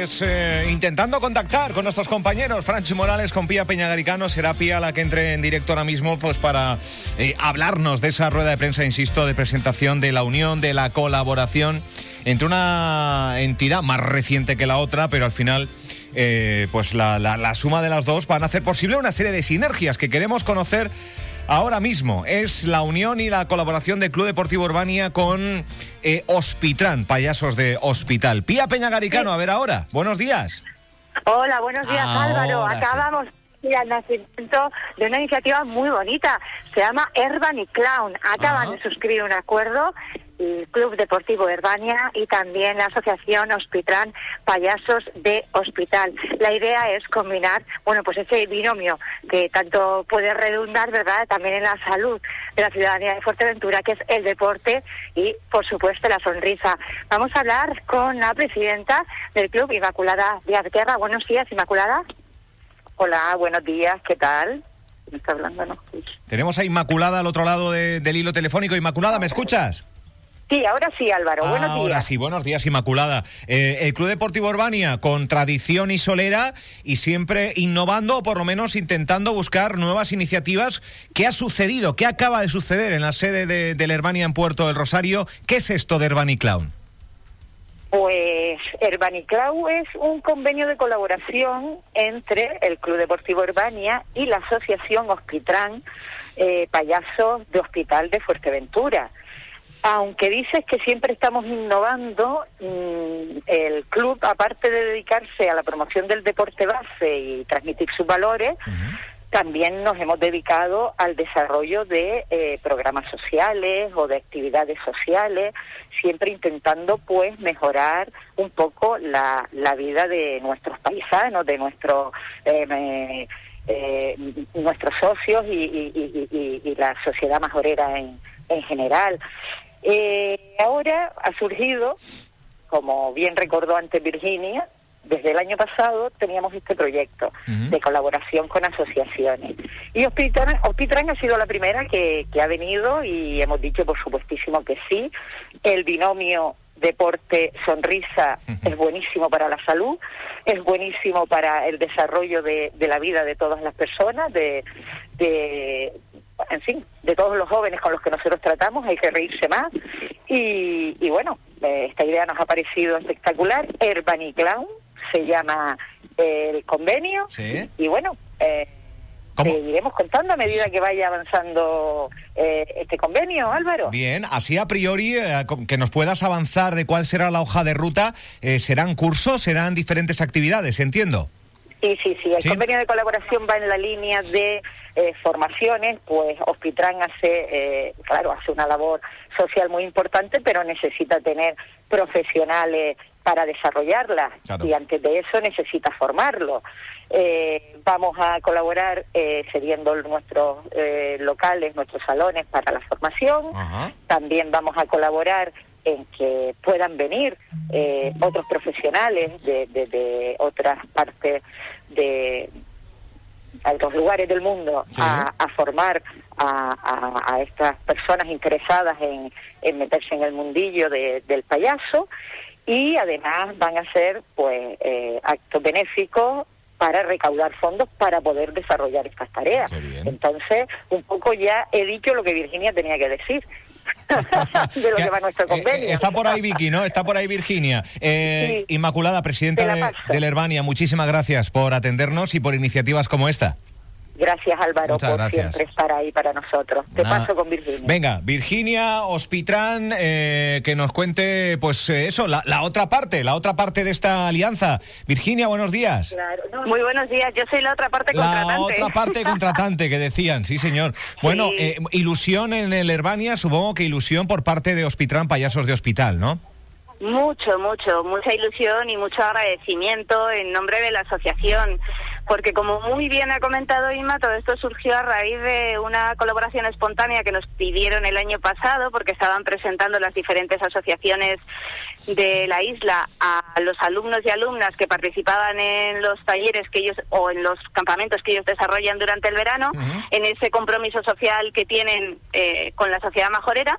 pues intentando contactar con nuestros compañeros, Franchi Morales con Pía Peñagaricano, será Pía la que entre en directo ahora mismo pues para eh, hablarnos de esa rueda de prensa, insisto, de presentación de la unión, de la colaboración entre una entidad más reciente que la otra, pero al final... Eh, pues la, la suma de las dos van a hacer posible una serie de sinergias que queremos conocer ahora mismo. Es la unión y la colaboración del Club Deportivo Urbania con eh, Hospitran, payasos de hospital. Pía Peñagaricano, a ver ahora. Buenos días. Hola, buenos días Álvaro. Acabamos al nacimiento de una iniciativa muy bonita. Se llama Urban y Clown. Acaban de suscribir un acuerdo el Club Deportivo Herbania y también la Asociación Hospitran Payasos de Hospital. La idea es combinar, bueno, pues ese binomio que tanto puede redundar, ¿verdad?, también en la salud de la ciudadanía de Fuerteventura, que es el deporte y, por supuesto, la sonrisa. Vamos a hablar con la presidenta del club, Inmaculada Díaz Guerra. Buenos días, Inmaculada. Hola, buenos días, ¿qué tal? ¿Me está hablando? No? Tenemos a Inmaculada al otro lado del hilo telefónico. Inmaculada, ¿me escuchas? Sí, ahora sí, Álvaro. buenos días. Ahora sí, buenos días, Inmaculada. Eh, el Club Deportivo Urbania, con tradición y solera y siempre innovando o por lo menos intentando buscar nuevas iniciativas. ¿Qué ha sucedido? ¿Qué acaba de suceder en la sede de, de Herbania en Puerto del Rosario? ¿Qué es esto de Herbani Clown? Pues Herbaniclau es un convenio de colaboración entre el Club Deportivo Urbania y la Asociación Hospitran eh, Payasos de Hospital de Fuerteventura aunque dices que siempre estamos innovando, mm, el club, aparte de dedicarse a la promoción del deporte base y transmitir sus valores, también nos hemos dedicado al desarrollo de eh, programas sociales o de actividades sociales, siempre intentando pues mejorar un poco la, la vida de nuestros paisanos, de nuestros eh, eh, nuestros socios y, y, la sociedad majorera en, en general. Eh, ahora ha surgido, como bien recordó antes Virginia, desde el año pasado teníamos este proyecto de colaboración con asociaciones. Y Hospitran, Hospitran ha sido la primera que, que ha venido y hemos dicho por supuestísimo que sí. El binomio deporte sonrisa es buenísimo para la salud, es buenísimo para el desarrollo de, de la vida de todas las personas, de, de, en fin, de todos los jóvenes con los que nosotros tratamos, hay que reírse más. Y, y bueno, eh, esta idea nos ha parecido espectacular. Herbani Clown se llama el convenio. Y bueno, eh, seguiremos contando a medida que vaya avanzando eh, este convenio, Álvaro. Bien, así a priori, eh, que nos puedas avanzar de cuál será la hoja de ruta, ¿serán cursos, serán diferentes actividades, entiendo? Sí, sí, sí. El convenio de colaboración va en la línea de eh, formaciones, pues Hospitran hace, eh, claro, hace una labor social muy importante, pero necesita tener profesionales para desarrollarla y antes de eso necesita formarlo. Eh, vamos a colaborar cediendo nuestros locales, nuestros salones para la formación. También vamos a colaborar en que puedan venir eh, otros profesionales de, de, otras partes de otros lugares del mundo a, formar a, a, estas personas interesadas en, en, meterse en el mundillo del payaso y además van a ser pues eh, actos benéficos para recaudar fondos para poder desarrollar estas tareas. Entonces, un poco ya he dicho lo que Virginia tenía que decir. De lo que, va nuestro eh, convenio. está por ahí Vicky, ¿no? Está por ahí Virginia. Eh, Inmaculada, presidenta de, de, Herbania, muchísimas gracias por atendernos y por iniciativas como esta. Gracias Álvaro por siempre estar ahí para nosotros. Te paso con Virginia. Venga, Virginia Hospitran, eh, que nos cuente, pues eh, eso, la, otra parte, la otra parte de esta alianza. Virginia, buenos días. Muy buenos días, yo soy la otra parte contratante. La otra parte contratante que decían, sí señor. Bueno, eh, ilusión en el Herbania, supongo que ilusión por parte de Hospitran Payasos de Hospital, ¿no? Mucho, mucho, mucha ilusión y mucho agradecimiento en nombre de la asociación porque como muy bien ha comentado Inma, todo esto surgió a raíz de una colaboración espontánea que nos pidieron el año pasado, porque estaban presentando las diferentes asociaciones de la isla a los alumnos y alumnas que participaban en los talleres que ellos o en los campamentos que ellos desarrollan durante el verano, en ese compromiso social que tienen eh, con la sociedad majorera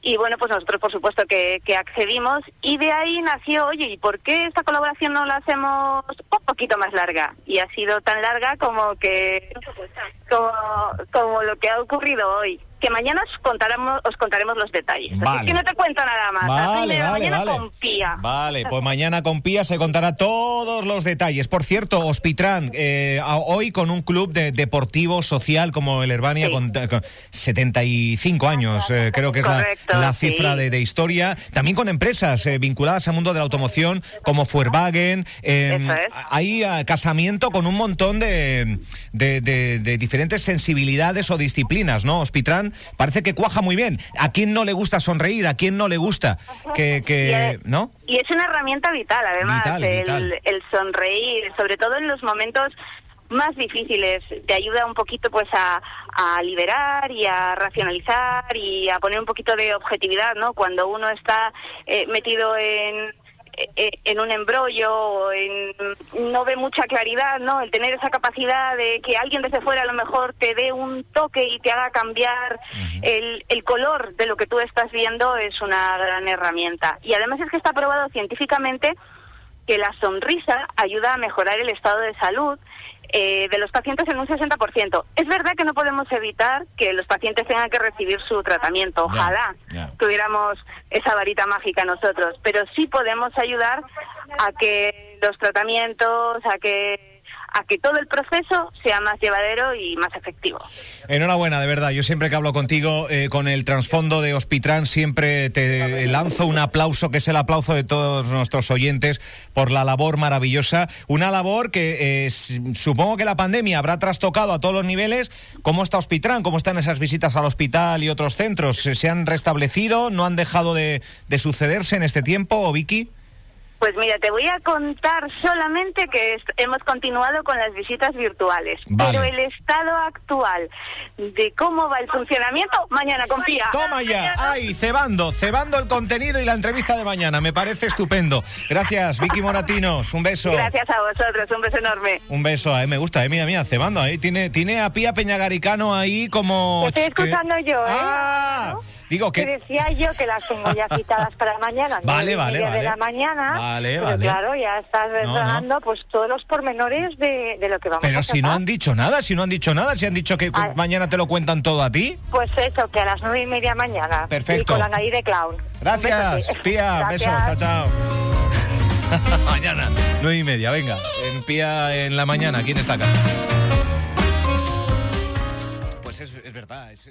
Y bueno, pues nosotros por supuesto que, que, accedimos y de ahí nació, oye, ¿y por qué esta colaboración no la hacemos un poquito más larga? Y ha sido tan larga como que como, como lo que ha ocurrido hoy que mañana os contaremos, os contaremos los detalles. Así que no te cuento nada más. Vale, vale, mañana vale. con Pía. Vale, pues mañana con Pía se contará todos los detalles. Por cierto, Hospitrán, eh, hoy con un club de, deportivo social como el Herbania, Sí. con, con 75 años, eh, creo que es la, Correcto, la sí. cifra de, de historia. También con empresas eh, vinculadas al mundo de la automoción como Fuerwagen. Eso es. Hay ah, casamiento con un montón de, de- de- de diferentes sensibilidades o disciplinas, ¿no? Hospitrán parece que cuaja muy bien. ¿A quién no le gusta sonreír? ¿A quién no le gusta que, que- Y, ¿no? Y es una herramienta vital, además, Vital, el, vital. el sonreír, sobre todo en los momentos más difíciles, te ayuda un poquito pues a, a liberar y a racionalizar y a poner un poquito de objetividad, ¿no? Cuando uno está eh, metido en en un embrollo o en, no ve mucha claridad, ¿no? El tener esa capacidad de que alguien desde fuera a lo mejor te dé un toque y te haga cambiar el, el color de lo que tú estás viendo es una gran herramienta. Y además es que está probado científicamente que la sonrisa ayuda a mejorar el estado de salud eh, de los pacientes en un 60%. Es verdad que no podemos evitar que los pacientes tengan que recibir su tratamiento. Ojalá tuviéramos esa varita mágica nosotros, pero sí podemos ayudar a que los tratamientos, a que a que todo el proceso sea más llevadero y más efectivo. Enhorabuena, de verdad. Yo siempre que hablo contigo eh, con el trasfondo de Hospitrán, siempre te lanzo un aplauso, que es el aplauso de todos nuestros oyentes, por la labor maravillosa. Una labor que eh, supongo que la pandemia habrá trastocado a todos los niveles. ¿Cómo está Hospitrán? ¿Cómo están esas visitas al hospital y otros centros? ¿Se, se han restablecido? ¿No han dejado de, de sucederse en este tiempo, Vicky? Pues mira, te voy a contar solamente que hemos continuado con las visitas virtuales, Vale. pero el estado actual de cómo va el funcionamiento, mañana confía. Toma ya, ay, cebando, cebando el contenido y la entrevista de mañana. Me parece estupendo. Gracias, Vicky Moratinos. Un beso. Gracias a vosotros, un beso enorme. Un beso, eh, me gusta, eh, mira, mira, cebando ahí. Tiene, tiene a Pía Peñagaricano ahí como. Te estoy que- escuchando yo, ¿eh? Ah, digo Te que. decía yo que las tengo ya citadas para mañana, Vale, vale. de la mañana. Vale, pero vale. claro, ya estás No, no. pues todos los pormenores de, de lo que vamos Pero a si no han dicho nada, si no han dicho nada, si han dicho que Ah. mañana te lo cuentan todo a ti. Pues eso, que a las nueve y media mañana. Perfecto. Y con la nariz de clown. Gracias. Pía, beso, Gracias. chao, chao. mañana, nueve y media, venga. En Pía en la mañana, aquí en esta casa. Pues es, es verdad, es.